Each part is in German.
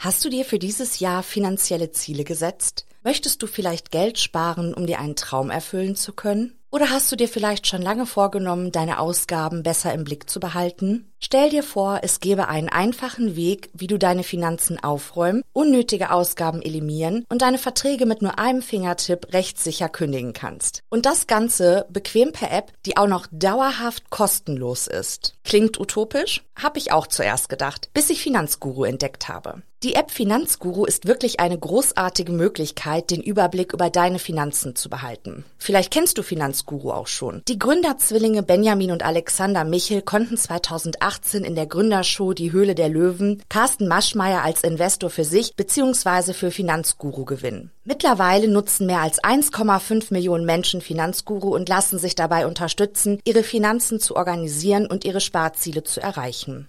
Hast du dir für dieses Jahr finanzielle Ziele gesetzt? Möchtest du vielleicht Geld sparen, um dir einen Traum erfüllen zu können? Oder hast du dir vielleicht schon lange vorgenommen, deine Ausgaben besser im Blick zu behalten? Stell dir vor, es gäbe einen einfachen Weg, wie du deine Finanzen aufräumen, unnötige Ausgaben eliminieren und deine Verträge mit nur einem Fingertipp rechtssicher kündigen kannst. Und das Ganze bequem per App, die auch noch dauerhaft kostenlos ist. Klingt utopisch? Hab ich auch zuerst gedacht, bis ich Finanzguru entdeckt habe. Die App Finanzguru ist wirklich eine großartige Möglichkeit, den Überblick über deine Finanzen zu behalten. Vielleicht kennst du Finanzguru auch schon. Die Gründerzwillinge Benjamin und Alexander Michel konnten 2018 in der Gründershow Die Höhle der Löwen Carsten Maschmeyer als Investor für sich bzw. für Finanzguru gewinnen. Mittlerweile nutzen mehr als 1,5 Millionen Menschen Finanzguru und lassen sich dabei unterstützen, ihre Finanzen zu organisieren und ihre Sparziele zu erreichen.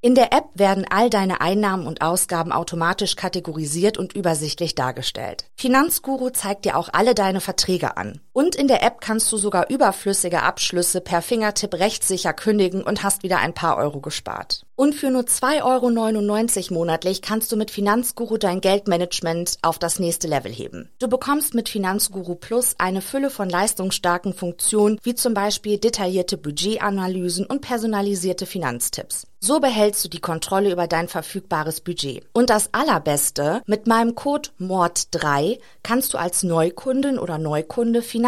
In der App werden all deine Einnahmen und Ausgaben automatisch kategorisiert und übersichtlich dargestellt. Finanzguru zeigt dir auch alle deine Verträge an. Und in der App kannst du sogar überflüssige Abschlüsse per Fingertipp rechtssicher kündigen und hast wieder ein paar Euro gespart. Und für nur 2,99 Euro monatlich kannst du mit Finanzguru dein Geldmanagement auf das nächste Level heben. Du bekommst mit Finanzguru Plus eine Fülle von leistungsstarken Funktionen, wie zum Beispiel detaillierte Budgetanalysen und personalisierte Finanztipps. So behältst du die Kontrolle über dein verfügbares Budget. Und das Allerbeste, mit meinem Code MORD3 kannst du als Neukundin oder Neukunde Finanzguru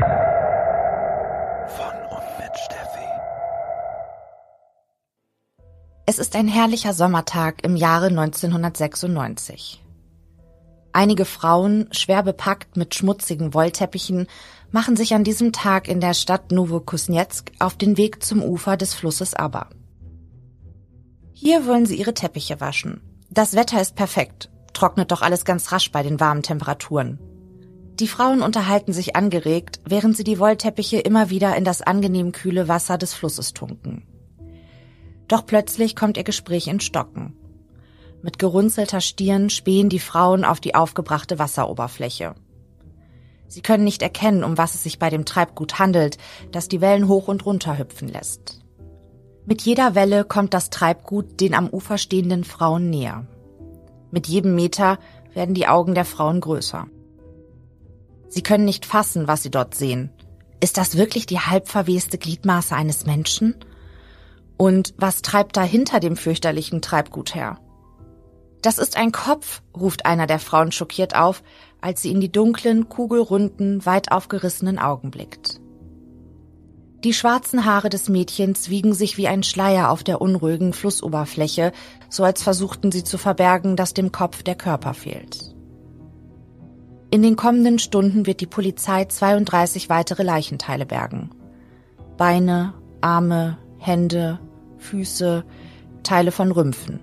Von und mit Steffi. Es ist ein herrlicher Sommertag im Jahre 1996. Einige Frauen, schwer bepackt mit schmutzigen Wollteppichen, machen sich an diesem Tag in der Stadt Novokuznetsk auf den Weg zum Ufer des Flusses Aber. Hier wollen sie ihre Teppiche waschen. Das Wetter ist perfekt, trocknet doch alles ganz rasch bei den warmen Temperaturen. Die Frauen unterhalten sich angeregt, während sie die Wollteppiche immer wieder in das angenehm kühle Wasser des Flusses tunken. Doch plötzlich kommt ihr Gespräch in Stocken. Mit gerunzelter Stirn spähen die Frauen auf die aufgebrachte Wasseroberfläche. Sie können nicht erkennen, um was es sich bei dem Treibgut handelt, das die Wellen hoch und runter hüpfen lässt. Mit jeder Welle kommt das Treibgut den am Ufer stehenden Frauen näher. Mit jedem Meter werden die Augen der Frauen größer. Sie können nicht fassen, was sie dort sehen. Ist das wirklich die halbverweste Gliedmaße eines Menschen? Und was treibt da hinter dem fürchterlichen Treibgut her? Das ist ein Kopf, ruft einer der Frauen schockiert auf, als sie in die dunklen, kugelrunden, weit aufgerissenen Augen blickt. Die schwarzen Haare des Mädchens wiegen sich wie ein Schleier auf der unruhigen Flussoberfläche, so als versuchten sie zu verbergen, dass dem Kopf der Körper fehlt. In den kommenden Stunden wird die Polizei 32 weitere Leichenteile bergen. Beine, Arme, Hände, Füße, Teile von Rümpfen.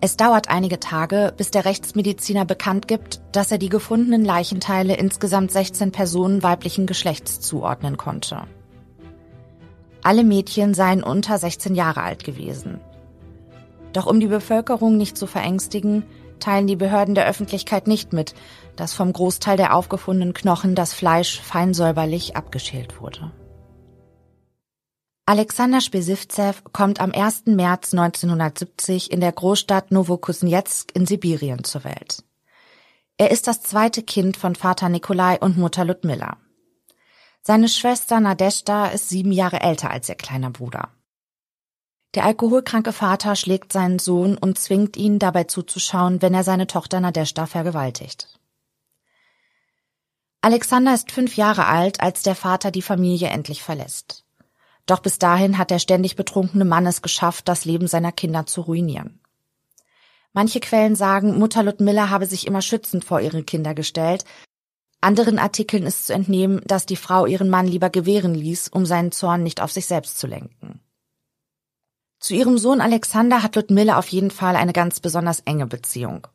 Es dauert einige Tage, bis der Rechtsmediziner bekannt gibt, dass er die gefundenen Leichenteile insgesamt 16 Personen weiblichen Geschlechts zuordnen konnte. Alle Mädchen seien unter 16 Jahre alt gewesen. Doch um die Bevölkerung nicht zu verängstigen, teilen die Behörden der Öffentlichkeit nicht mit, dass vom Großteil der aufgefundenen Knochen das Fleisch fein säuberlich abgeschält wurde. Alexander Spesivzev kommt am 1. März 1970 in der Großstadt Novokuznetsk in Sibirien zur Welt. Er ist das zweite Kind von Vater Nikolai und Mutter Ludmilla. Seine Schwester Nadeshda ist sieben Jahre älter als ihr kleiner Bruder. Der alkoholkranke Vater schlägt seinen Sohn und zwingt ihn dabei zuzuschauen, wenn er seine Tochter Nadeshda vergewaltigt. Alexander ist fünf Jahre alt, als der Vater die Familie endlich verlässt. Doch bis dahin hat der ständig betrunkene Mann es geschafft, das Leben seiner Kinder zu ruinieren. Manche Quellen sagen, Mutter Ludmilla habe sich immer schützend vor ihre Kinder gestellt. Anderen Artikeln ist zu entnehmen, dass die Frau ihren Mann lieber gewähren ließ, um seinen Zorn nicht auf sich selbst zu lenken. Zu ihrem Sohn Alexander hat Ludmilla auf jeden Fall eine ganz besonders enge Beziehung.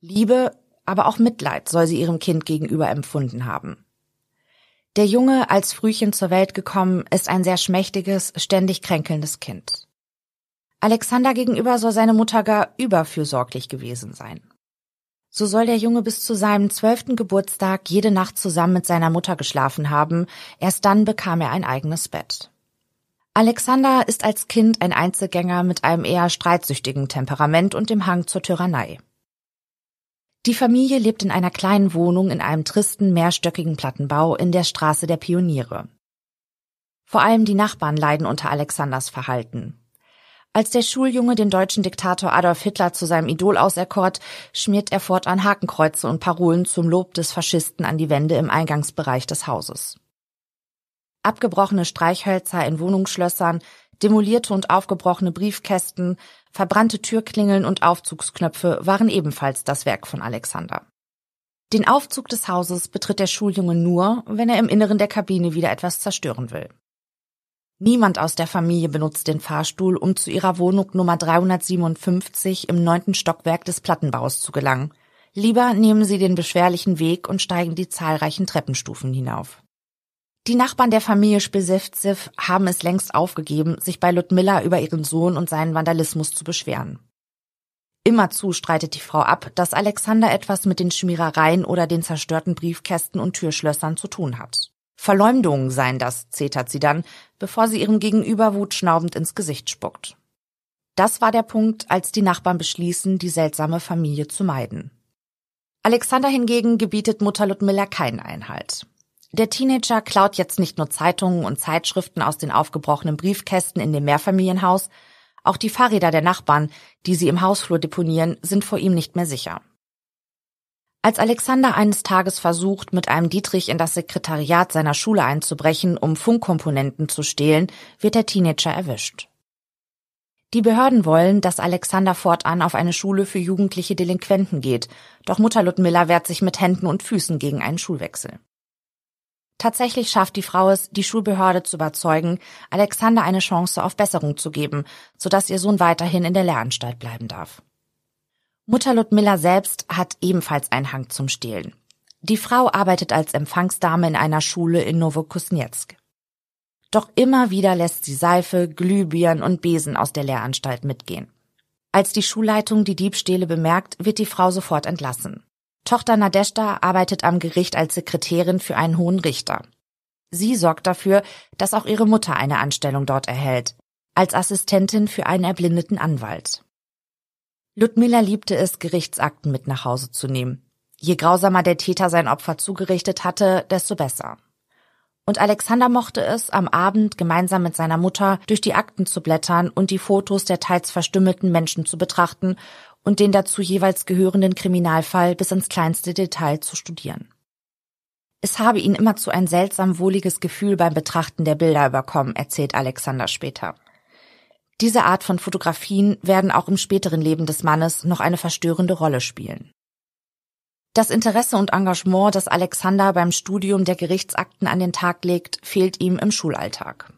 Liebe, aber auch Mitleid soll sie ihrem Kind gegenüber empfunden haben. Der Junge, als Frühchen zur Welt gekommen, ist ein sehr schmächtiges, ständig kränkelndes Kind. Alexander gegenüber soll seine Mutter gar überfürsorglich gewesen sein. So soll der Junge bis zu seinem zwölften Geburtstag jede Nacht zusammen mit seiner Mutter geschlafen haben, erst dann bekam er ein eigenes Bett. Alexander ist als Kind ein Einzelgänger mit einem eher streitsüchtigen Temperament und dem Hang zur Tyrannei. Die Familie lebt in einer kleinen Wohnung in einem tristen, mehrstöckigen Plattenbau in der Straße der Pioniere. Vor allem die Nachbarn leiden unter Alexanders Verhalten. Als der Schuljunge den deutschen Diktator Adolf Hitler zu seinem Idol auserkort, schmiert er fortan Hakenkreuze und Parolen zum Lob des Faschisten an die Wände im Eingangsbereich des Hauses. Abgebrochene Streichhölzer in Wohnungsschlössern, demolierte und aufgebrochene Briefkästen, Verbrannte Türklingeln und Aufzugsknöpfe waren ebenfalls das Werk von Alexander. Den Aufzug des Hauses betritt der Schuljunge nur, wenn er im Inneren der Kabine wieder etwas zerstören will. Niemand aus der Familie benutzt den Fahrstuhl, um zu ihrer Wohnung Nummer 357 im neunten Stockwerk des Plattenbaus zu gelangen. Lieber nehmen sie den beschwerlichen Weg und steigen die zahlreichen Treppenstufen hinauf. Die Nachbarn der Familie Spesevzev haben es längst aufgegeben, sich bei Ludmilla über ihren Sohn und seinen Vandalismus zu beschweren. Immerzu streitet die Frau ab, dass Alexander etwas mit den Schmierereien oder den zerstörten Briefkästen und Türschlössern zu tun hat. Verleumdungen seien das, zetert sie dann, bevor sie ihrem Gegenüber wutschnaubend ins Gesicht spuckt. Das war der Punkt, als die Nachbarn beschließen, die seltsame Familie zu meiden. Alexander hingegen gebietet Mutter Ludmilla keinen Einhalt. Der Teenager klaut jetzt nicht nur Zeitungen und Zeitschriften aus den aufgebrochenen Briefkästen in dem Mehrfamilienhaus, auch die Fahrräder der Nachbarn, die sie im Hausflur deponieren, sind vor ihm nicht mehr sicher. Als Alexander eines Tages versucht, mit einem Dietrich in das Sekretariat seiner Schule einzubrechen, um Funkkomponenten zu stehlen, wird der Teenager erwischt. Die Behörden wollen, dass Alexander fortan auf eine Schule für jugendliche Delinquenten geht, doch Mutter Ludmilla wehrt sich mit Händen und Füßen gegen einen Schulwechsel. Tatsächlich schafft die Frau es, die Schulbehörde zu überzeugen, Alexander eine Chance auf Besserung zu geben, sodass ihr Sohn weiterhin in der Lehranstalt bleiben darf. Mutter Ludmilla selbst hat ebenfalls einen Hang zum Stehlen. Die Frau arbeitet als Empfangsdame in einer Schule in Novokuznetsk. Doch immer wieder lässt sie Seife, Glühbirnen und Besen aus der Lehranstalt mitgehen. Als die Schulleitung die Diebstähle bemerkt, wird die Frau sofort entlassen. Tochter Nadeshda arbeitet am Gericht als Sekretärin für einen hohen Richter. Sie sorgt dafür, dass auch ihre Mutter eine Anstellung dort erhält, als Assistentin für einen erblindeten Anwalt. Ludmilla liebte es, Gerichtsakten mit nach Hause zu nehmen. Je grausamer der Täter sein Opfer zugerichtet hatte, desto besser. Und Alexander mochte es, am Abend gemeinsam mit seiner Mutter durch die Akten zu blättern und die Fotos der teils verstümmelten Menschen zu betrachten und den dazu jeweils gehörenden Kriminalfall bis ins kleinste Detail zu studieren. Es habe ihn immerzu ein seltsam wohliges Gefühl beim Betrachten der Bilder überkommen, erzählt Alexander später. Diese Art von Fotografien werden auch im späteren Leben des Mannes noch eine verstörende Rolle spielen. Das Interesse und Engagement, das Alexander beim Studium der Gerichtsakten an den Tag legt, fehlt ihm im Schulalltag.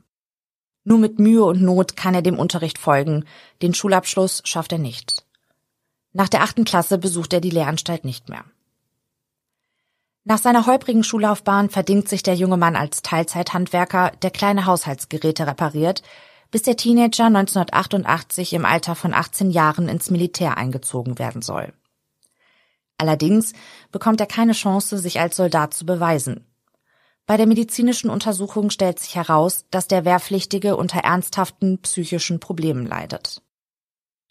Nur mit Mühe und Not kann er dem Unterricht folgen, den Schulabschluss schafft er nicht. Nach der achten Klasse besucht er die Lehranstalt nicht mehr. Nach seiner holprigen Schullaufbahn verdingt sich der junge Mann als Teilzeithandwerker, der kleine Haushaltsgeräte repariert, bis der Teenager 1988 im Alter von 18 Jahren ins Militär eingezogen werden soll. Allerdings bekommt er keine Chance, sich als Soldat zu beweisen. Bei der medizinischen Untersuchung stellt sich heraus, dass der Wehrpflichtige unter ernsthaften psychischen Problemen leidet.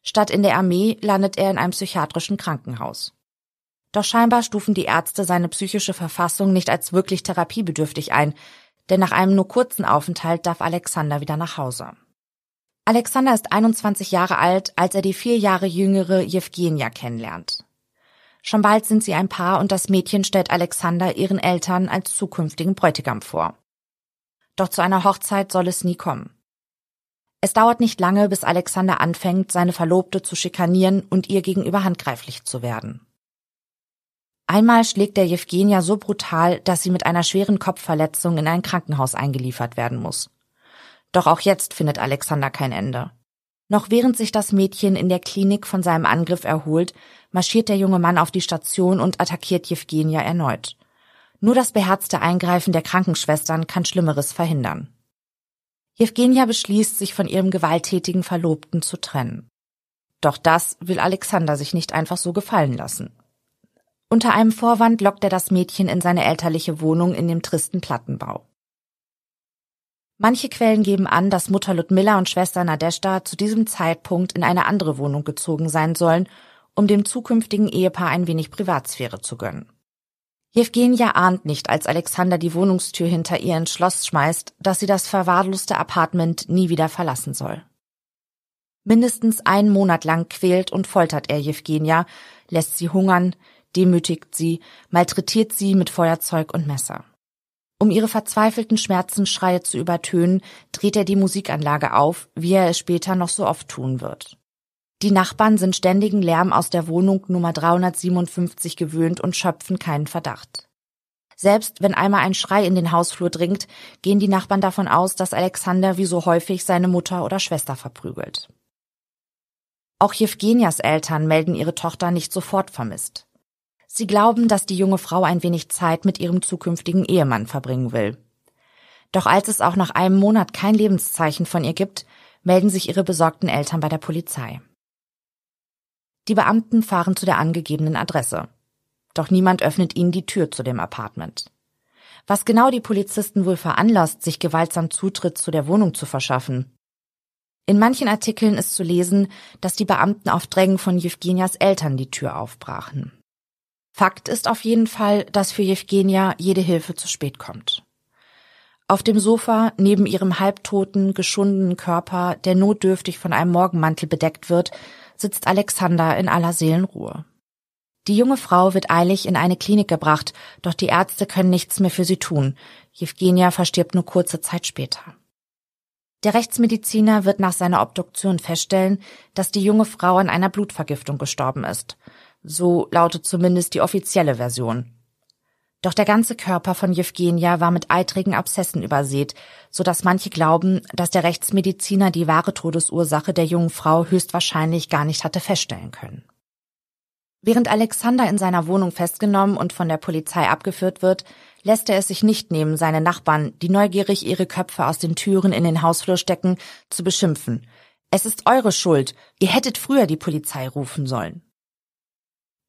Statt in der Armee landet er in einem psychiatrischen Krankenhaus. Doch scheinbar stufen die Ärzte seine psychische Verfassung nicht als wirklich therapiebedürftig ein, denn nach einem nur kurzen Aufenthalt darf Alexander wieder nach Hause. Alexander ist 21 Jahre alt, als er die vier Jahre jüngere Jewgenia kennenlernt. Schon bald sind sie ein Paar und das Mädchen stellt Alexander ihren Eltern als zukünftigen Bräutigam vor. Doch zu einer Hochzeit soll es nie kommen. Es dauert nicht lange, bis Alexander anfängt, seine Verlobte zu schikanieren und ihr gegenüber handgreiflich zu werden. Einmal schlägt er Jewgenia so brutal, dass sie mit einer schweren Kopfverletzung in ein Krankenhaus eingeliefert werden muss. Doch auch jetzt findet Alexander kein Ende. Noch während sich das Mädchen in der Klinik von seinem Angriff erholt, marschiert der junge Mann auf die Station und attackiert Jewgenia erneut. Nur das beherzte Eingreifen der Krankenschwestern kann Schlimmeres verhindern. Jewgenia beschließt, sich von ihrem gewalttätigen Verlobten zu trennen. Doch das will Alexander sich nicht einfach so gefallen lassen. Unter einem Vorwand lockt er das Mädchen in seine elterliche Wohnung in dem tristen Plattenbau. Manche Quellen geben an, dass Mutter Ludmilla und Schwester Nadeshda zu diesem Zeitpunkt in eine andere Wohnung gezogen sein sollen, um dem zukünftigen Ehepaar ein wenig Privatsphäre zu gönnen. Jewgenia ahnt nicht, als Alexander die Wohnungstür hinter ihr ins Schloss schmeißt, dass sie das verwahrloste Apartment nie wieder verlassen soll. Mindestens einen Monat lang quält und foltert er Jewgenia, lässt sie hungern, demütigt sie, malträtiert sie mit Feuerzeug und Messer. Um ihre verzweifelten Schmerzensschreie zu übertönen, dreht er die Musikanlage auf, wie er es später noch so oft tun wird. Die Nachbarn sind ständigen Lärm aus der Wohnung Nummer 357 gewöhnt und schöpfen keinen Verdacht. Selbst wenn einmal ein Schrei in den Hausflur dringt, gehen die Nachbarn davon aus, dass Alexander wie so häufig seine Mutter oder Schwester verprügelt. Auch Jewgenias Eltern melden ihre Tochter nicht sofort vermisst. Sie glauben, dass die junge Frau ein wenig Zeit mit ihrem zukünftigen Ehemann verbringen will. Doch als es auch nach einem Monat kein Lebenszeichen von ihr gibt, melden sich ihre besorgten Eltern bei der Polizei. Die Beamten fahren zu der angegebenen Adresse. Doch niemand öffnet ihnen die Tür zu dem Apartment. Was genau die Polizisten wohl veranlasst, sich gewaltsam Zutritt zu der Wohnung zu verschaffen? In manchen Artikeln ist zu lesen, dass die Beamten auf Drängen von Jewgenias Eltern die Tür aufbrachen. Fakt ist auf jeden Fall, dass für Jewgenia jede Hilfe zu spät kommt. Auf dem Sofa, neben ihrem halbtoten, geschundenen Körper, der notdürftig von einem Morgenmantel bedeckt wird, sitzt Alexander in aller Seelenruhe. Die junge Frau wird eilig in eine Klinik gebracht, doch die Ärzte können nichts mehr für sie tun. Jewgenia verstirbt nur kurze Zeit später. Der Rechtsmediziner wird nach seiner Obduktion feststellen, dass die junge Frau an einer Blutvergiftung gestorben ist. So lautet zumindest die offizielle Version. Doch der ganze Körper von Jewgenia war mit eitrigen Abszessen übersät, so dass manche glauben, dass der Rechtsmediziner die wahre Todesursache der jungen Frau höchstwahrscheinlich gar nicht hatte feststellen können. Während Alexander in seiner Wohnung festgenommen und von der Polizei abgeführt wird, lässt er es sich nicht nehmen, seine Nachbarn, die neugierig ihre Köpfe aus den Türen in den Hausflur stecken, zu beschimpfen. Es ist eure Schuld. Ihr hättet früher die Polizei rufen sollen.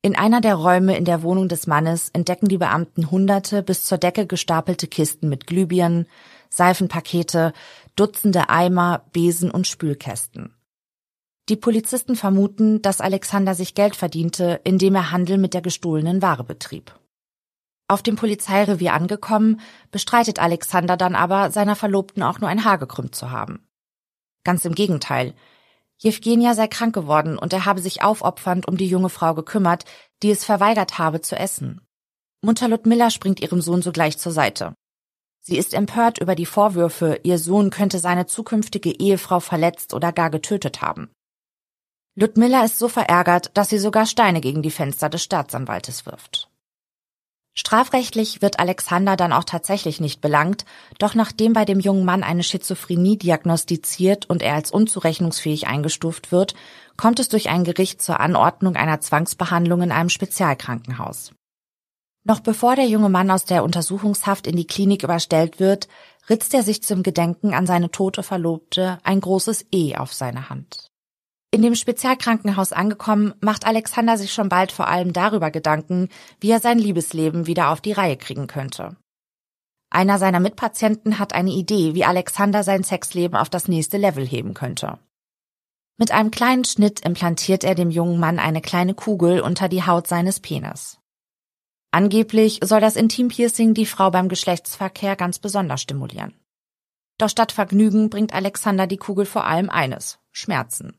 In einer der Räume in der Wohnung des Mannes entdecken die Beamten hunderte bis zur Decke gestapelte Kisten mit Glühbirnen, Seifenpakete, Dutzende Eimer, Besen und Spülkästen. Die Polizisten vermuten, dass Alexander sich Geld verdiente, indem er Handel mit der gestohlenen Ware betrieb. Auf dem Polizeirevier angekommen, bestreitet Alexander dann aber, seiner Verlobten auch nur ein Haar gekrümmt zu haben. Ganz im Gegenteil, Jewgenia sei krank geworden und er habe sich aufopfernd um die junge Frau gekümmert, die es verweigert habe zu essen. Mutter Ludmilla springt ihrem Sohn sogleich zur Seite. Sie ist empört über die Vorwürfe, ihr Sohn könnte seine zukünftige Ehefrau verletzt oder gar getötet haben. Ludmilla ist so verärgert, dass sie sogar Steine gegen die Fenster des Staatsanwaltes wirft. Strafrechtlich wird Alexander dann auch tatsächlich nicht belangt, doch nachdem bei dem jungen Mann eine Schizophrenie diagnostiziert und er als unzurechnungsfähig eingestuft wird, kommt es durch ein Gericht zur Anordnung einer Zwangsbehandlung in einem Spezialkrankenhaus. Noch bevor der junge Mann aus der Untersuchungshaft in die Klinik überstellt wird, ritzt er sich zum Gedenken an seine tote Verlobte ein großes E auf seine Hand. In dem Spezialkrankenhaus angekommen, macht Alexander sich schon bald vor allem darüber Gedanken, wie er sein Liebesleben wieder auf die Reihe kriegen könnte. Einer seiner Mitpatienten hat eine Idee, wie Alexander sein Sexleben auf das nächste Level heben könnte. Mit einem kleinen Schnitt implantiert er dem jungen Mann eine kleine Kugel unter die Haut seines Penis. Angeblich soll das Intimpiercing die Frau beim Geschlechtsverkehr ganz besonders stimulieren. Doch statt Vergnügen bringt Alexander die Kugel vor allem eines, Schmerzen.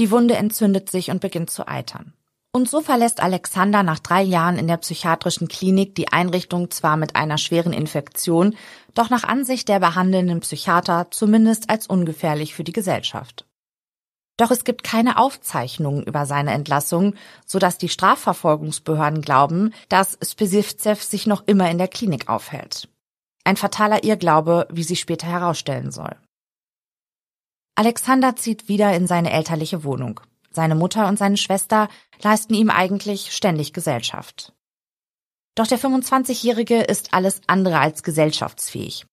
Die Wunde entzündet sich und beginnt zu eitern. Und so verlässt Alexander nach drei Jahren in der psychiatrischen Klinik die Einrichtung zwar mit einer schweren Infektion, doch nach Ansicht der behandelnden Psychiater zumindest als ungefährlich für die Gesellschaft. Doch es gibt keine Aufzeichnungen über seine Entlassung, so dass die Strafverfolgungsbehörden glauben, dass Spesivzev sich noch immer in der Klinik aufhält. Ein fataler Irrglaube, wie sich später herausstellen soll. Alexander zieht wieder in seine elterliche Wohnung. Seine Mutter und seine Schwester leisten ihm eigentlich ständig Gesellschaft. Doch der 25-Jährige ist alles andere als gesellschaftsfähig.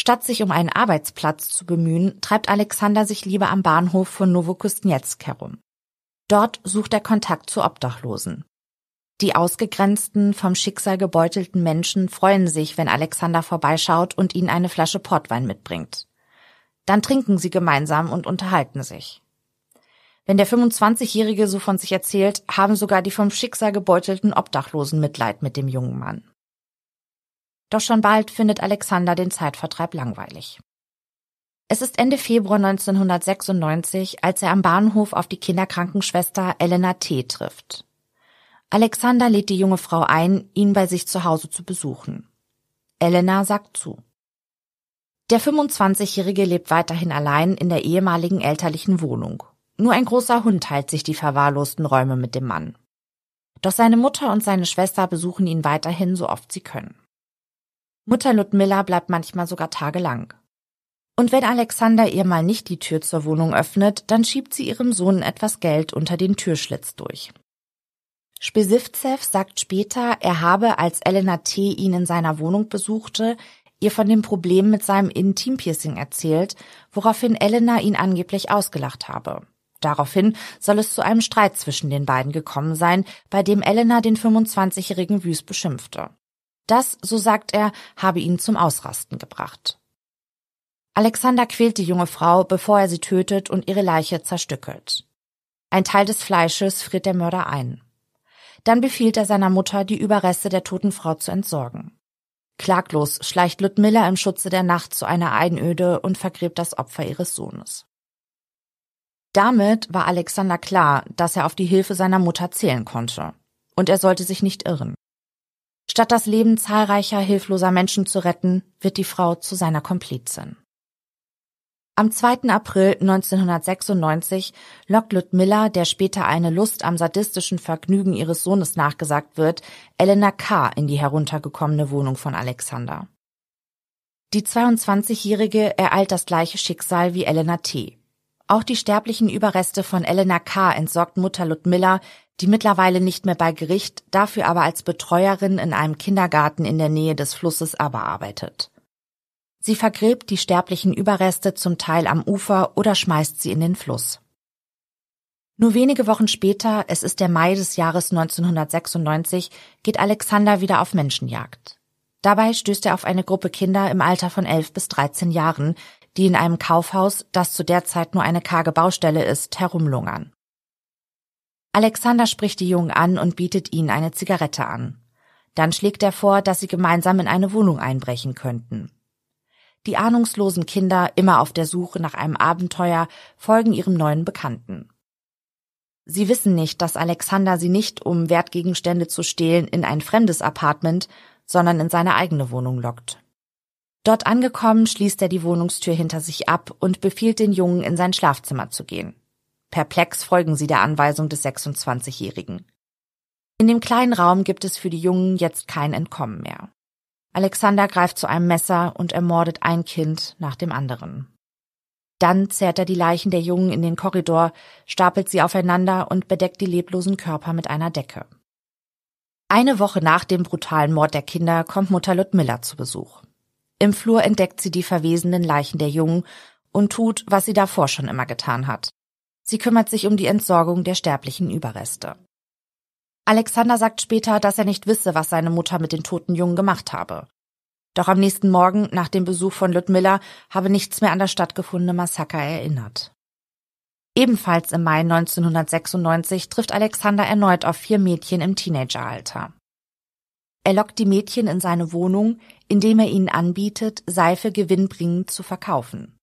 Statt sich um einen Arbeitsplatz zu bemühen, treibt Alexander sich lieber am Bahnhof von Novokustnetsk herum. Dort sucht er Kontakt zu Obdachlosen. Die ausgegrenzten, vom Schicksal gebeutelten Menschen freuen sich, wenn Alexander vorbeischaut und ihnen eine Flasche Portwein mitbringt. Dann trinken sie gemeinsam und unterhalten sich. Wenn der 25-Jährige so von sich erzählt, haben sogar die vom Schicksal gebeutelten Obdachlosen Mitleid mit dem jungen Mann. Doch schon bald findet Alexander den Zeitvertreib langweilig. Es ist Ende Februar 1996, als er am Bahnhof auf die Kinderkrankenschwester Elena T. trifft. Alexander lädt die junge Frau ein, ihn bei sich zu Hause zu besuchen. Elena sagt zu. Der 25-Jährige lebt weiterhin allein in der ehemaligen elterlichen Wohnung. Nur ein großer Hund teilt sich die verwahrlosten Räume mit dem Mann. Doch seine Mutter und seine Schwester besuchen ihn weiterhin so oft sie können. Mutter Ludmilla bleibt manchmal sogar tagelang. Und wenn Alexander ihr mal nicht die Tür zur Wohnung öffnet, dann schiebt sie ihrem Sohn etwas Geld unter den Türschlitz durch. Spesivzev sagt später, er habe, als Elena T. ihn in seiner Wohnung besuchte, ihr von dem Problem mit seinem Intimpiercing erzählt, woraufhin Elena ihn angeblich ausgelacht habe. Daraufhin soll es zu einem Streit zwischen den beiden gekommen sein, bei dem Elena den 25-jährigen Wüst beschimpfte. Das, so sagt er, habe ihn zum Ausrasten gebracht. Alexander quält die junge Frau, bevor er sie tötet und ihre Leiche zerstückelt. Ein Teil des Fleisches friert der Mörder ein. Dann befiehlt er seiner Mutter, die Überreste der toten Frau zu entsorgen. Klaglos schleicht Ludmilla im Schutze der Nacht zu einer Einöde und vergräbt das Opfer ihres Sohnes. Damit war Alexander klar, dass er auf die Hilfe seiner Mutter zählen konnte. Und er sollte sich nicht irren. Statt das Leben zahlreicher hilfloser Menschen zu retten, wird die Frau zu seiner Komplizin. Am 2. April 1996 lockt Ludmilla, der später eine Lust am sadistischen Vergnügen ihres Sohnes nachgesagt wird, Elena K. in die heruntergekommene Wohnung von Alexander. Die 22-Jährige ereilt das gleiche Schicksal wie Elena T. Auch die sterblichen Überreste von Elena K. entsorgt Mutter Ludmilla, die mittlerweile nicht mehr bei Gericht, dafür aber als Betreuerin in einem Kindergarten in der Nähe des Flusses aber arbeitet. Sie vergräbt die sterblichen Überreste zum Teil am Ufer oder schmeißt sie in den Fluss. Nur wenige Wochen später, es ist der Mai des Jahres 1996, geht Alexander wieder auf Menschenjagd. Dabei stößt er auf eine Gruppe Kinder im Alter von 11 bis 13 Jahren, die in einem Kaufhaus, das zu der Zeit nur eine karge Baustelle ist, herumlungern. Alexander spricht die Jungen an und bietet ihnen eine Zigarette an. Dann schlägt er vor, dass sie gemeinsam in eine Wohnung einbrechen könnten. Die ahnungslosen Kinder, immer auf der Suche nach einem Abenteuer, folgen ihrem neuen Bekannten. Sie wissen nicht, dass Alexander sie nicht, um Wertgegenstände zu stehlen, in ein fremdes Apartment, sondern in seine eigene Wohnung lockt. Dort angekommen, schließt er die Wohnungstür hinter sich ab und befiehlt den Jungen, in sein Schlafzimmer zu gehen. Perplex folgen sie der Anweisung des 26-Jährigen. In dem kleinen Raum gibt es für die Jungen jetzt kein Entkommen mehr. Alexander greift zu einem Messer und ermordet ein Kind nach dem anderen. Dann zerrt er die Leichen der Jungen in den Korridor, stapelt sie aufeinander und bedeckt die leblosen Körper mit einer Decke. Eine Woche nach dem brutalen Mord der Kinder kommt Mutter Ludmilla zu Besuch. Im Flur entdeckt sie die verwesenden Leichen der Jungen und tut, was sie davor schon immer getan hat. Sie kümmert sich um die Entsorgung der sterblichen Überreste. Alexander sagt später, dass er nicht wisse, was seine Mutter mit den toten Jungen gemacht habe. Doch am nächsten Morgen, nach dem Besuch von Ludmilla, habe nichts mehr an das stattgefundene Massaker erinnert. Ebenfalls im Mai 1996 trifft Alexander erneut auf vier Mädchen im Teenageralter. Er lockt die Mädchen in seine Wohnung, indem er ihnen anbietet, Seife gewinnbringend zu verkaufen.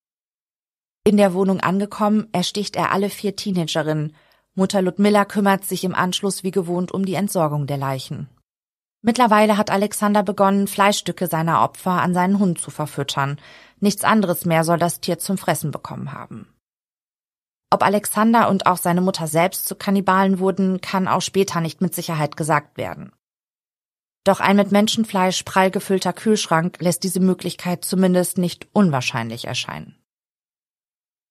In der Wohnung angekommen, ersticht er alle vier Teenagerinnen. Mutter Ludmilla kümmert sich im Anschluss wie gewohnt um die Entsorgung der Leichen. Mittlerweile hat Alexander begonnen, Fleischstücke seiner Opfer an seinen Hund zu verfüttern. Nichts anderes mehr soll das Tier zum Fressen bekommen haben. Ob Alexander und auch seine Mutter selbst zu Kannibalen wurden, kann auch später nicht mit Sicherheit gesagt werden. Doch ein mit Menschenfleisch prall gefüllter Kühlschrank lässt diese Möglichkeit zumindest nicht unwahrscheinlich erscheinen.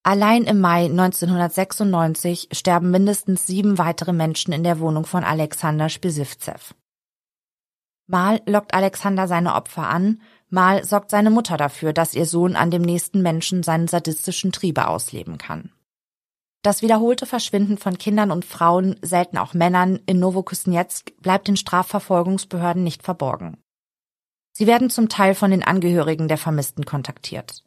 Allein im Mai 1996 sterben mindestens sieben weitere Menschen in der Wohnung von Alexander Spisivzev. Mal lockt Alexander seine Opfer an, mal sorgt seine Mutter dafür, dass ihr Sohn an dem nächsten Menschen seinen sadistischen Triebe ausleben kann. Das wiederholte Verschwinden von Kindern und Frauen, selten auch Männern, in Novokuznetsk bleibt den Strafverfolgungsbehörden nicht verborgen. Sie werden zum Teil von den Angehörigen der Vermissten kontaktiert.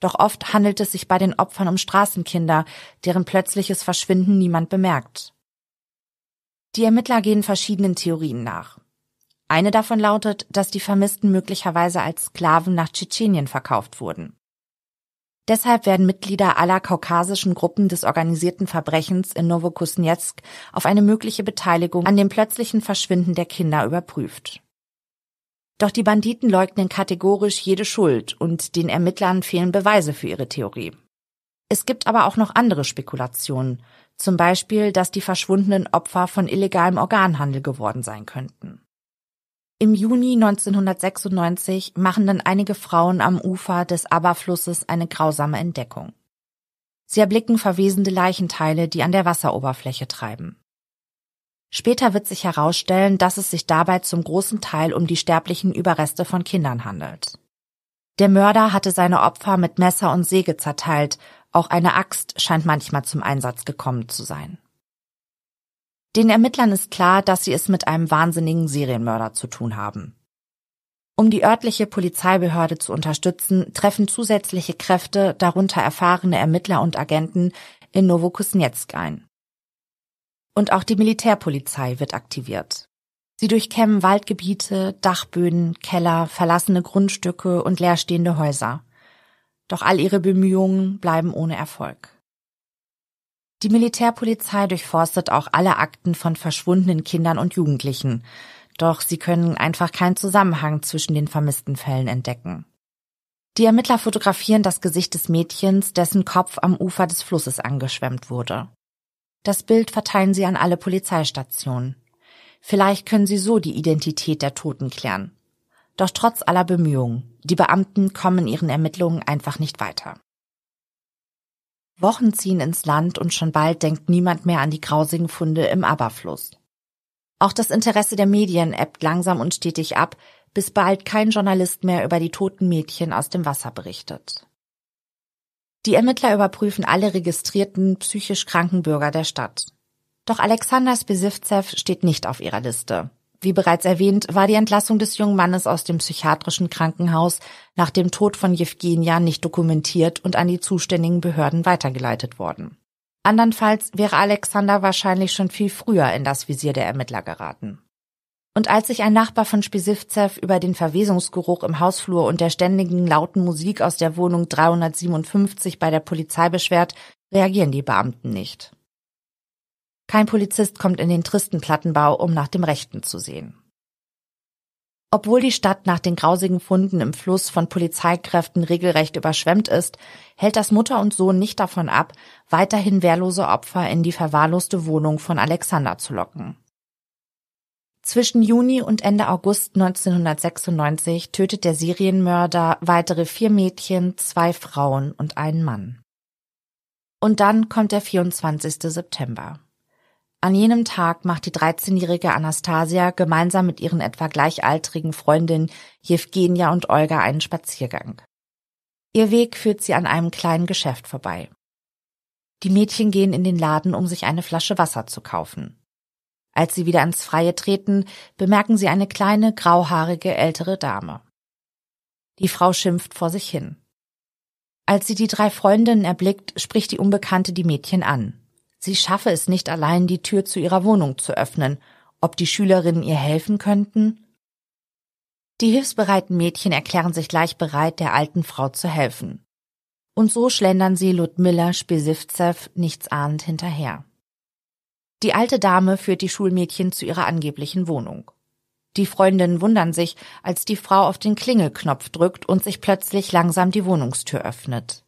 Doch oft handelt es sich bei den Opfern um Straßenkinder, deren plötzliches Verschwinden niemand bemerkt. Die Ermittler gehen verschiedenen Theorien nach. Eine davon lautet, dass die Vermissten möglicherweise als Sklaven nach Tschetschenien verkauft wurden. Deshalb werden Mitglieder aller kaukasischen Gruppen des organisierten Verbrechens in Novokuznetsk auf eine mögliche Beteiligung an dem plötzlichen Verschwinden der Kinder überprüft. Doch die Banditen leugnen kategorisch jede Schuld und den Ermittlern fehlen Beweise für ihre Theorie. Es gibt aber auch noch andere Spekulationen, zum Beispiel, dass die verschwundenen Opfer von illegalem Organhandel geworden sein könnten. Im Juni 1996 machen dann einige Frauen am Ufer des Aberflusses eine grausame Entdeckung. Sie erblicken verwesende Leichenteile, die an der Wasseroberfläche treiben. Später wird sich herausstellen, dass es sich dabei zum großen Teil um die sterblichen Überreste von Kindern handelt. Der Mörder hatte seine Opfer mit Messer und Säge zerteilt, auch eine Axt scheint manchmal zum Einsatz gekommen zu sein. Den Ermittlern ist klar, dass sie es mit einem wahnsinnigen Serienmörder zu tun haben. Um die örtliche Polizeibehörde zu unterstützen, treffen zusätzliche Kräfte, darunter erfahrene Ermittler und Agenten, in Novokuznetsk ein. Und auch die Militärpolizei wird aktiviert. Sie durchkämmen Waldgebiete, Dachböden, Keller, verlassene Grundstücke und leerstehende Häuser. Doch all ihre Bemühungen bleiben ohne Erfolg. Die Militärpolizei durchforstet auch alle Akten von verschwundenen Kindern und Jugendlichen, doch sie können einfach keinen Zusammenhang zwischen den vermissten Fällen entdecken. Die Ermittler fotografieren das Gesicht des Mädchens, dessen Kopf am Ufer des Flusses angeschwemmt wurde. Das Bild verteilen sie an alle Polizeistationen. Vielleicht können sie so die Identität der Toten klären. Doch trotz aller Bemühungen, die Beamten kommen ihren Ermittlungen einfach nicht weiter. Wochen ziehen ins Land und schon bald denkt niemand mehr an die grausigen Funde im Aberfluss. Auch das Interesse der Medien ebbt langsam und stetig ab, bis bald kein Journalist mehr über die toten Mädchen aus dem Wasser berichtet. Die Ermittler überprüfen alle registrierten psychisch kranken Bürger der Stadt. Doch Alexander Spesivzev steht nicht auf ihrer Liste. Wie bereits erwähnt, war die Entlassung des jungen Mannes aus dem psychiatrischen Krankenhaus nach dem Tod von Jewgenia nicht dokumentiert und an die zuständigen Behörden weitergeleitet worden. Andernfalls wäre Alexander wahrscheinlich schon viel früher in das Visier der Ermittler geraten. Und als sich ein Nachbar von Spisivzev über den Verwesungsgeruch im Hausflur und der ständigen lauten Musik aus der Wohnung 357 bei der Polizei beschwert, reagieren die Beamten nicht. Kein Polizist kommt in den tristen Plattenbau, um nach dem Rechten zu sehen. Obwohl die Stadt nach den grausigen Funden im Fluss von Polizeikräften regelrecht überschwemmt ist, hält das Mutter und Sohn nicht davon ab, weiterhin wehrlose Opfer in die verwahrloste Wohnung von Alexander zu locken. Zwischen Juni und Ende August 1996 tötet der Serienmörder weitere vier Mädchen, zwei Frauen und einen Mann. Und dann kommt der 24. September. An jenem Tag macht die 13-jährige Anastasia gemeinsam mit ihren etwa gleichaltrigen Freundinnen Jewgenia und Olga einen Spaziergang. Ihr Weg führt sie an einem kleinen Geschäft vorbei. Die Mädchen gehen in den Laden, um sich eine Flasche Wasser zu kaufen. Als sie wieder ins Freie treten, bemerken sie eine kleine, grauhaarige ältere Dame. Die Frau schimpft vor sich hin. Als sie die drei Freundinnen erblickt, spricht die Unbekannte die Mädchen an. Sie schaffe es nicht allein, die Tür zu ihrer Wohnung zu öffnen, ob die Schülerinnen ihr helfen könnten? Die hilfsbereiten Mädchen erklären sich gleich bereit, der alten Frau zu helfen. Und so schlendern sie Ludmilla Spesivzev nichtsahnend hinterher. Die alte Dame führt die Schulmädchen zu ihrer angeblichen Wohnung. Die Freundinnen wundern sich, als die Frau auf den Klingelknopf drückt und sich plötzlich langsam die Wohnungstür öffnet.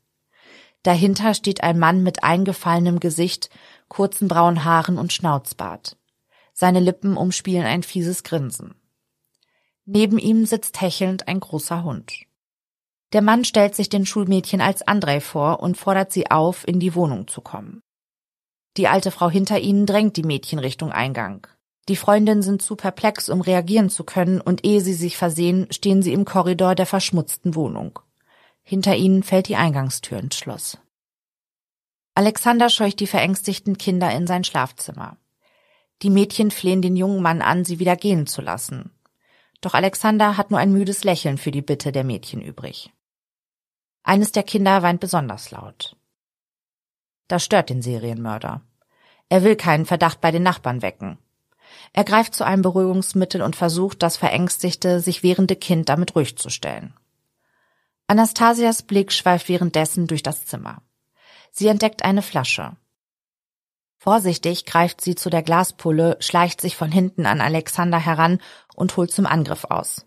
Dahinter steht ein Mann mit eingefallenem Gesicht, kurzen braunen Haaren und Schnauzbart. Seine Lippen umspielen ein fieses Grinsen. Neben ihm sitzt hechelnd ein großer Hund. Der Mann stellt sich den Schulmädchen als Andrei vor und fordert sie auf, in die Wohnung zu kommen. Die alte Frau hinter ihnen drängt die Mädchen Richtung Eingang. Die Freundinnen sind zu perplex, um reagieren zu können, und ehe sie sich versehen, stehen sie im Korridor der verschmutzten Wohnung. Hinter ihnen fällt die Eingangstür ins Schloss. Alexander scheucht die verängstigten Kinder in sein Schlafzimmer. Die Mädchen flehen den jungen Mann an, sie wieder gehen zu lassen. Doch Alexander hat nur ein müdes Lächeln für die Bitte der Mädchen übrig. Eines der Kinder weint besonders laut. Das stört den Serienmörder. Er will keinen Verdacht bei den Nachbarn wecken. Er greift zu einem Beruhigungsmittel und versucht, das verängstigte, sich wehrende Kind damit ruhig zu stellen. Anastasias Blick schweift währenddessen durch das Zimmer. Sie entdeckt eine Flasche. Vorsichtig greift sie zu der Glaspulle, schleicht sich von hinten an Alexander heran und holt zum Angriff aus.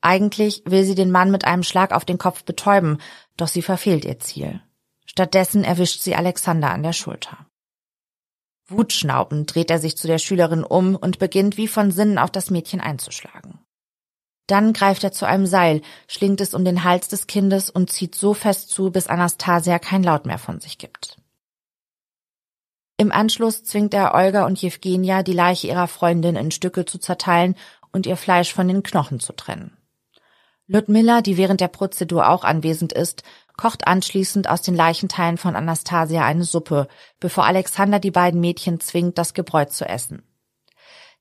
Eigentlich will sie den Mann mit einem Schlag auf den Kopf betäuben, doch sie verfehlt ihr Ziel. Stattdessen erwischt sie Alexander an der Schulter. Wutschnaubend dreht er sich zu der Schülerin um und beginnt wie von Sinnen auf das Mädchen einzuschlagen. Dann greift er zu einem Seil, schlingt es um den Hals des Kindes und zieht so fest zu, bis Anastasia kein Laut mehr von sich gibt. Im Anschluss zwingt er Olga und Jewgenia, die Leiche ihrer Freundin in Stücke zu zerteilen und ihr Fleisch von den Knochen zu trennen. Ludmilla, die während der Prozedur auch anwesend ist, kocht anschließend aus den Leichenteilen von Anastasia eine Suppe, bevor Alexander die beiden Mädchen zwingt, das Gebräu zu essen.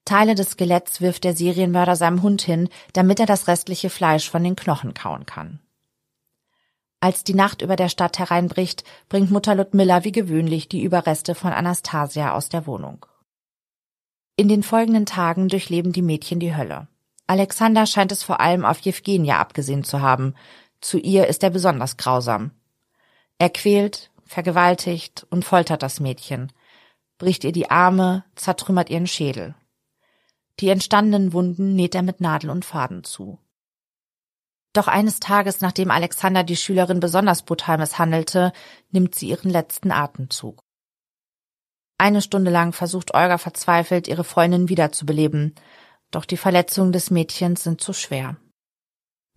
Teile des Skeletts wirft der Serienmörder seinem Hund hin, damit er das restliche Fleisch von den Knochen kauen kann. Als die Nacht über der Stadt hereinbricht, bringt Mutter Ludmilla wie gewöhnlich die Überreste von Anastasia aus der Wohnung. In den folgenden Tagen durchleben die Mädchen die Hölle. Alexander scheint es vor allem auf Jewgenia abgesehen zu haben. Zu ihr ist er besonders grausam. Er quält, vergewaltigt und foltert das Mädchen, bricht ihr die Arme, zertrümmert ihren Schädel. Die entstandenen Wunden näht er mit Nadel und Faden zu. Doch eines Tages, nachdem Alexander die Schülerin besonders brutal misshandelte, nimmt sie ihren letzten Atemzug. Eine Stunde lang versucht Olga verzweifelt, ihre Freundin wiederzubeleben, doch die Verletzungen des Mädchens sind zu schwer.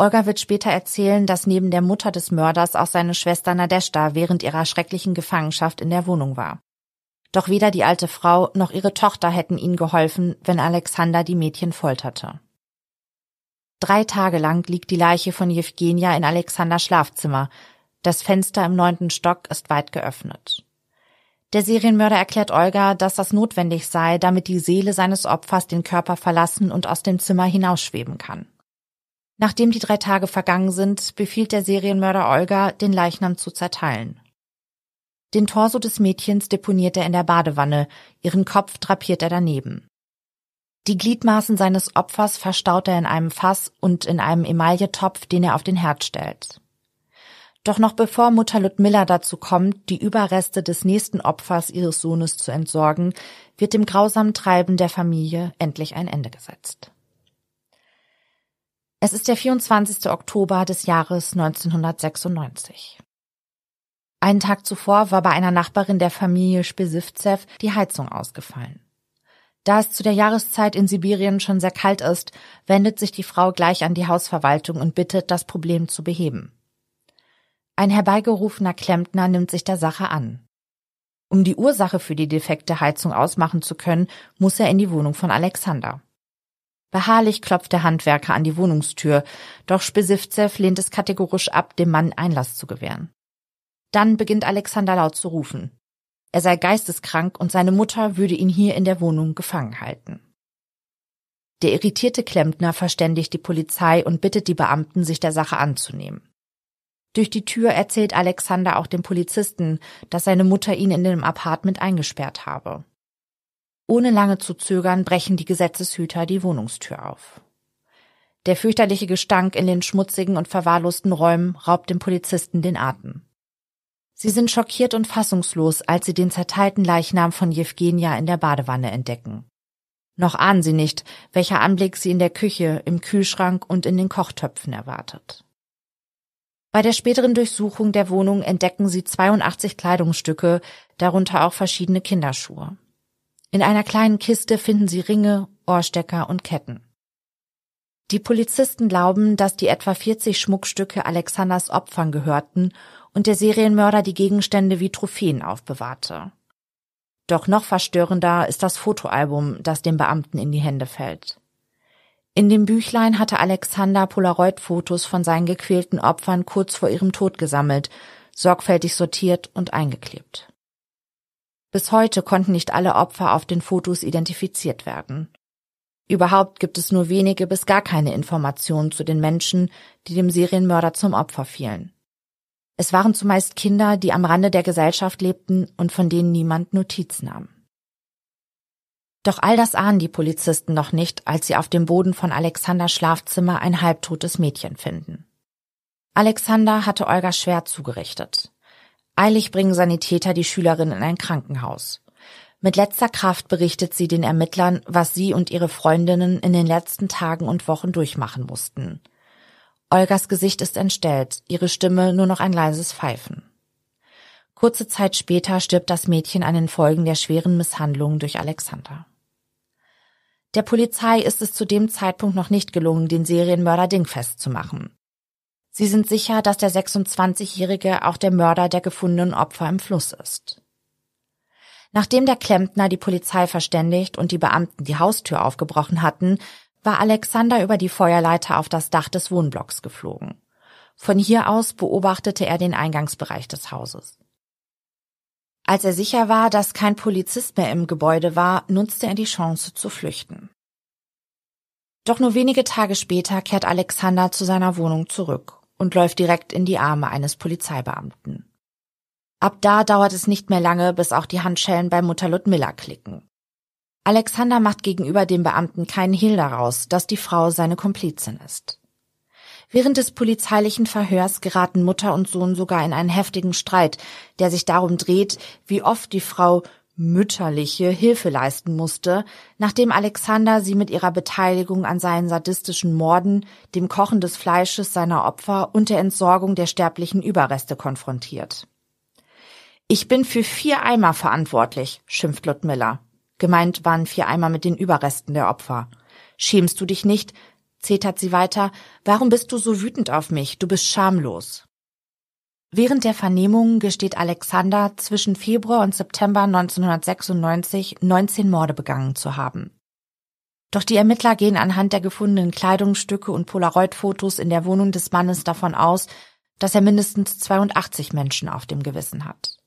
Olga wird später erzählen, dass neben der Mutter des Mörders auch seine Schwester Nadeshda während ihrer schrecklichen Gefangenschaft in der Wohnung war. Doch weder die alte Frau noch ihre Tochter hätten ihnen geholfen, wenn Alexander die Mädchen folterte. Drei Tage lang liegt die Leiche von Jewgenia in Alexanders Schlafzimmer. Das Fenster im neunten Stock ist weit geöffnet. Der Serienmörder erklärt Olga, dass das notwendig sei, damit die Seele seines Opfers den Körper verlassen und aus dem Zimmer hinausschweben kann. Nachdem die drei Tage vergangen sind, befiehlt der Serienmörder Olga, den Leichnam zu zerteilen. Den Torso des Mädchens deponiert er in der Badewanne, ihren Kopf drapiert er daneben. Die Gliedmaßen seines Opfers verstaut er in einem Fass und in einem Emailletopf, den er auf den Herd stellt. Doch noch bevor Mutter Ludmilla dazu kommt, die Überreste des nächsten Opfers ihres Sohnes zu entsorgen, wird dem grausamen Treiben der Familie endlich ein Ende gesetzt. Es ist der 24. Oktober des Jahres 1996. Einen Tag zuvor war bei einer Nachbarin der Familie Spesivzev die Heizung ausgefallen. Da es zu der Jahreszeit in Sibirien schon sehr kalt ist, wendet sich die Frau gleich an die Hausverwaltung und bittet, das Problem zu beheben. Ein herbeigerufener Klempner nimmt sich der Sache an. Um die Ursache für die defekte Heizung ausmachen zu können, muss er in die Wohnung von Alexander. Beharrlich klopft der Handwerker an die Wohnungstür, doch Spesivzev lehnt es kategorisch ab, dem Mann Einlass zu gewähren. Dann beginnt Alexander laut zu rufen. Er sei geisteskrank und seine Mutter würde ihn hier in der Wohnung gefangen halten. Der irritierte Klempner verständigt die Polizei und bittet die Beamten, sich der Sache anzunehmen. Durch die Tür erzählt Alexander auch dem Polizisten, dass seine Mutter ihn in dem Apartment eingesperrt habe. Ohne lange zu zögern brechen die Gesetzeshüter die Wohnungstür auf. Der fürchterliche Gestank in den schmutzigen und verwahrlosten Räumen raubt dem Polizisten den Atem. Sie sind schockiert und fassungslos, als sie den zerteilten Leichnam von Jewgenia in der Badewanne entdecken. Noch ahnen sie nicht, welcher Anblick sie in der Küche, im Kühlschrank und in den Kochtöpfen erwartet. Bei der späteren Durchsuchung der Wohnung entdecken sie 82 Kleidungsstücke, darunter auch verschiedene Kinderschuhe. In einer kleinen Kiste finden sie Ringe, Ohrstecker und Ketten. Die Polizisten glauben, dass die etwa 40 Schmuckstücke Alexanders Opfern gehörten und der Serienmörder die Gegenstände wie Trophäen aufbewahrte. Doch noch verstörender ist das Fotoalbum, das dem Beamten in die Hände fällt. In dem Büchlein hatte Alexander Polaroid-Fotos von seinen gequälten Opfern kurz vor ihrem Tod gesammelt, sorgfältig sortiert und eingeklebt. Bis heute konnten nicht alle Opfer auf den Fotos identifiziert werden. Überhaupt gibt es nur wenige bis gar keine Informationen zu den Menschen, die dem Serienmörder zum Opfer fielen. Es waren zumeist Kinder, die am Rande der Gesellschaft lebten und von denen niemand Notiz nahm. Doch all das ahnen die Polizisten noch nicht, als sie auf dem Boden von Alexanders Schlafzimmer ein halbtotes Mädchen finden. Alexander hatte Olga schwer zugerichtet. Eilig bringen Sanitäter die Schülerin in ein Krankenhaus. Mit letzter Kraft berichtet sie den Ermittlern, was sie und ihre Freundinnen in den letzten Tagen und Wochen durchmachen mussten. Olgas Gesicht ist entstellt, ihre Stimme nur noch ein leises Pfeifen. Kurze Zeit später stirbt das Mädchen an den Folgen der schweren Misshandlungen durch Alexander. Der Polizei ist es zu dem Zeitpunkt noch nicht gelungen, den Serienmörder dingfest zu machen. Sie sind sicher, dass der 26-Jährige auch der Mörder der gefundenen Opfer im Fluss ist. Nachdem der Klempner die Polizei verständigt und die Beamten die Haustür aufgebrochen hatten, war Alexander über die Feuerleiter auf das Dach des Wohnblocks geflogen. Von hier aus beobachtete er den Eingangsbereich des Hauses. Als er sicher war, dass kein Polizist mehr im Gebäude war, nutzte er die Chance zu flüchten. Doch nur wenige Tage später kehrt Alexander zu seiner Wohnung zurück und läuft direkt in die Arme eines Polizeibeamten. Ab da dauert es nicht mehr lange, bis auch die Handschellen bei Mutter Ludmilla klicken. Alexander macht gegenüber dem Beamten keinen Hehl daraus, dass die Frau seine Komplizin ist. Während des polizeilichen Verhörs geraten Mutter und Sohn sogar in einen heftigen Streit, der sich darum dreht, wie oft die Frau mütterliche Hilfe leisten musste, nachdem Alexander sie mit ihrer Beteiligung an seinen sadistischen Morden, dem Kochen des Fleisches seiner Opfer und der Entsorgung der sterblichen Überreste konfrontiert. Ich bin für vier Eimer verantwortlich, schimpft Ludmilla. Gemeint waren vier Eimer mit den Überresten der Opfer. Schämst du dich nicht? zetert sie weiter. Warum bist du so wütend auf mich? Du bist schamlos. Während der Vernehmungen gesteht Alexander zwischen Februar und September 1996 19 Morde begangen zu haben. Doch die Ermittler gehen anhand der gefundenen Kleidungsstücke und Polaroid-Fotos in der Wohnung des Mannes davon aus, dass er mindestens 82 Menschen auf dem Gewissen hat.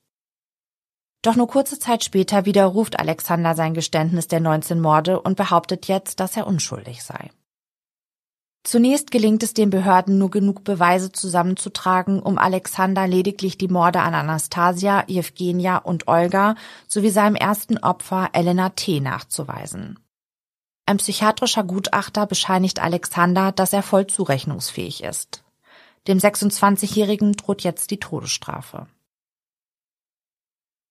Doch nur kurze Zeit später widerruft Alexander sein Geständnis der 19 Morde und behauptet jetzt, dass er unschuldig sei. Zunächst gelingt es den Behörden nur genug Beweise zusammenzutragen, um Alexander lediglich die Morde an Anastasia, Evgenia und Olga sowie seinem ersten Opfer Elena T. nachzuweisen. Ein psychiatrischer Gutachter bescheinigt Alexander, dass er voll zurechnungsfähig ist. Dem 26-Jährigen droht jetzt die Todesstrafe.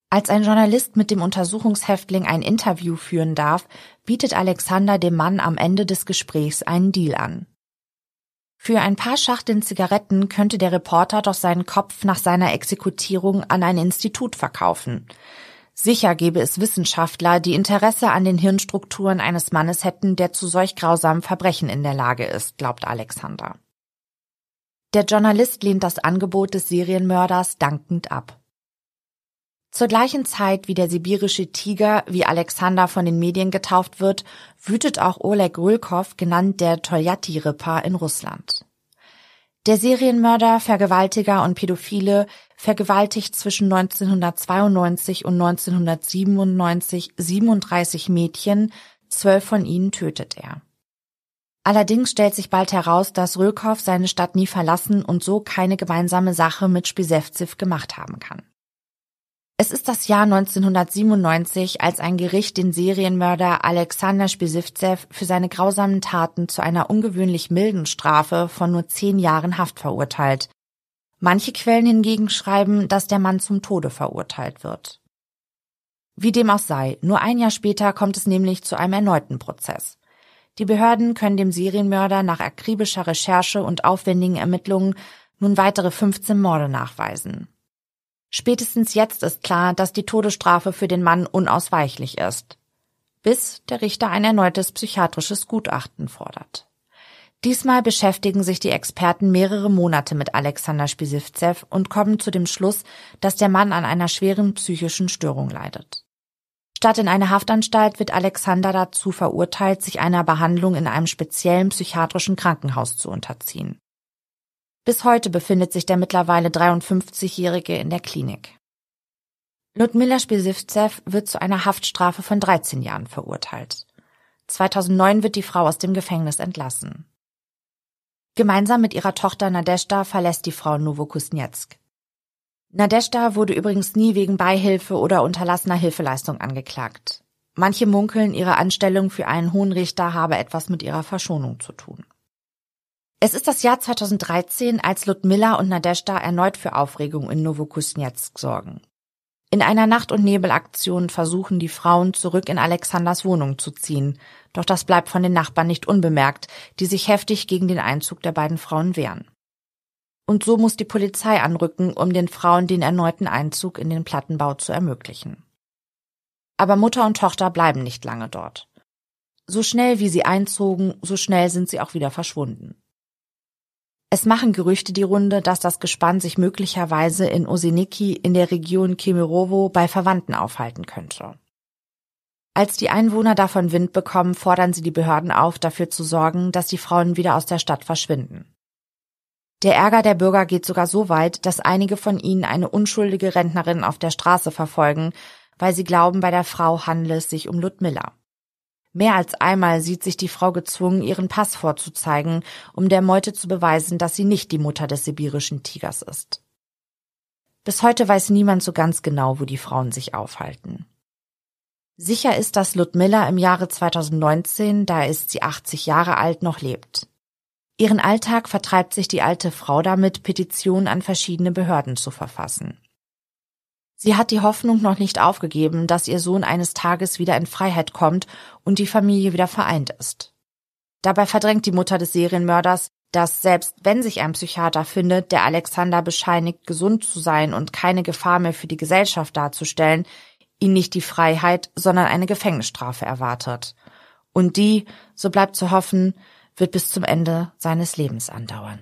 Als ein Journalist mit dem Untersuchungshäftling ein Interview führen darf, bietet Alexander dem Mann am Ende des Gesprächs einen Deal an. Für ein paar Schachteln Zigaretten könnte der Reporter doch seinen Kopf nach seiner Exekutierung an ein Institut verkaufen. Sicher gäbe es Wissenschaftler, die Interesse an den Hirnstrukturen eines Mannes hätten, der zu solch grausamen Verbrechen in der Lage ist, glaubt Alexander. Der Journalist lehnt das Angebot des Serienmörders dankend ab. Zur gleichen Zeit wie der sibirische Tiger, wie Alexander von den Medien getauft wird, wütet auch Oleg Rulkov, genannt der Toljatti-Ripper, in Russland. Der Serienmörder, Vergewaltiger und Pädophile vergewaltigt zwischen 1992 und 1997 37 Mädchen, zwölf von ihnen tötet er. Allerdings stellt sich bald heraus, dass Rölkow seine Stadt nie verlassen und so keine gemeinsame Sache mit Spisevzev gemacht haben kann. Es ist das Jahr 1997, als ein Gericht den Serienmörder Alexander Spisivtsev für seine grausamen Taten zu einer ungewöhnlich milden Strafe von nur zehn Jahren Haft verurteilt. Manche Quellen hingegen schreiben, dass der Mann zum Tode verurteilt wird. Wie dem auch sei, nur ein Jahr später kommt es nämlich zu einem erneuten Prozess. Die Behörden können dem Serienmörder nach akribischer Recherche und aufwendigen Ermittlungen nun weitere 15 Morde nachweisen. Spätestens jetzt ist klar, dass die Todesstrafe für den Mann unausweichlich ist. Bis der Richter ein erneutes psychiatrisches Gutachten fordert. Diesmal beschäftigen sich die Experten mehrere Monate mit Alexander Spisivtsev und kommen zu dem Schluss, dass der Mann an einer schweren psychischen Störung leidet. Statt in eine Haftanstalt wird Alexander dazu verurteilt, sich einer Behandlung in einem speziellen psychiatrischen Krankenhaus zu unterziehen. Bis heute befindet sich der mittlerweile 53-Jährige in der Klinik. Ludmila Spisivtsev wird zu einer Haftstrafe von 13 Jahren verurteilt. 2009 wird die Frau aus dem Gefängnis entlassen. Gemeinsam mit ihrer Tochter Nadeshda verlässt die Frau Novokuznetsk. Nadeshda wurde übrigens nie wegen Beihilfe oder unterlassener Hilfeleistung angeklagt. Manche munkeln, ihre Anstellung für einen hohen Richter habe etwas mit ihrer Verschonung zu tun. Es ist das Jahr 2013, als Ludmilla und Nadeshda erneut für Aufregung in Novokuznetsk sorgen. In einer Nacht- und Nebelaktion versuchen die Frauen zurück in Alexanders Wohnung zu ziehen, doch das bleibt von den Nachbarn nicht unbemerkt, die sich heftig gegen den Einzug der beiden Frauen wehren. Und so muss die Polizei anrücken, um den Frauen den erneuten Einzug in den Plattenbau zu ermöglichen. Aber Mutter und Tochter bleiben nicht lange dort. So schnell wie sie einzogen, so schnell sind sie auch wieder verschwunden. Es machen Gerüchte die Runde, dass das Gespann sich möglicherweise in Oseniki in der Region Kemerovo bei Verwandten aufhalten könnte. Als die Einwohner davon Wind bekommen, fordern sie die Behörden auf, dafür zu sorgen, dass die Frauen wieder aus der Stadt verschwinden. Der Ärger der Bürger geht sogar so weit, dass einige von ihnen eine unschuldige Rentnerin auf der Straße verfolgen, weil sie glauben, bei der Frau handle es sich um Ludmilla. Mehr als einmal sieht sich die Frau gezwungen, ihren Pass vorzuzeigen, um der Meute zu beweisen, dass sie nicht die Mutter des sibirischen Tigers ist. Bis heute weiß niemand so ganz genau, wo die Frauen sich aufhalten. Sicher ist, dass Ludmilla im Jahre 2019, da ist sie 80 Jahre alt, noch lebt. Ihren Alltag vertreibt sich die alte Frau damit, Petitionen an verschiedene Behörden zu verfassen. Sie hat die Hoffnung noch nicht aufgegeben, dass ihr Sohn eines Tages wieder in Freiheit kommt und die Familie wieder vereint ist. Dabei verdrängt die Mutter des Serienmörders, dass selbst wenn sich ein Psychiater findet, der Alexander bescheinigt, gesund zu sein und keine Gefahr mehr für die Gesellschaft darzustellen, ihn nicht die Freiheit, sondern eine Gefängnisstrafe erwartet. Und die, so bleibt zu hoffen, wird bis zum Ende seines Lebens andauern.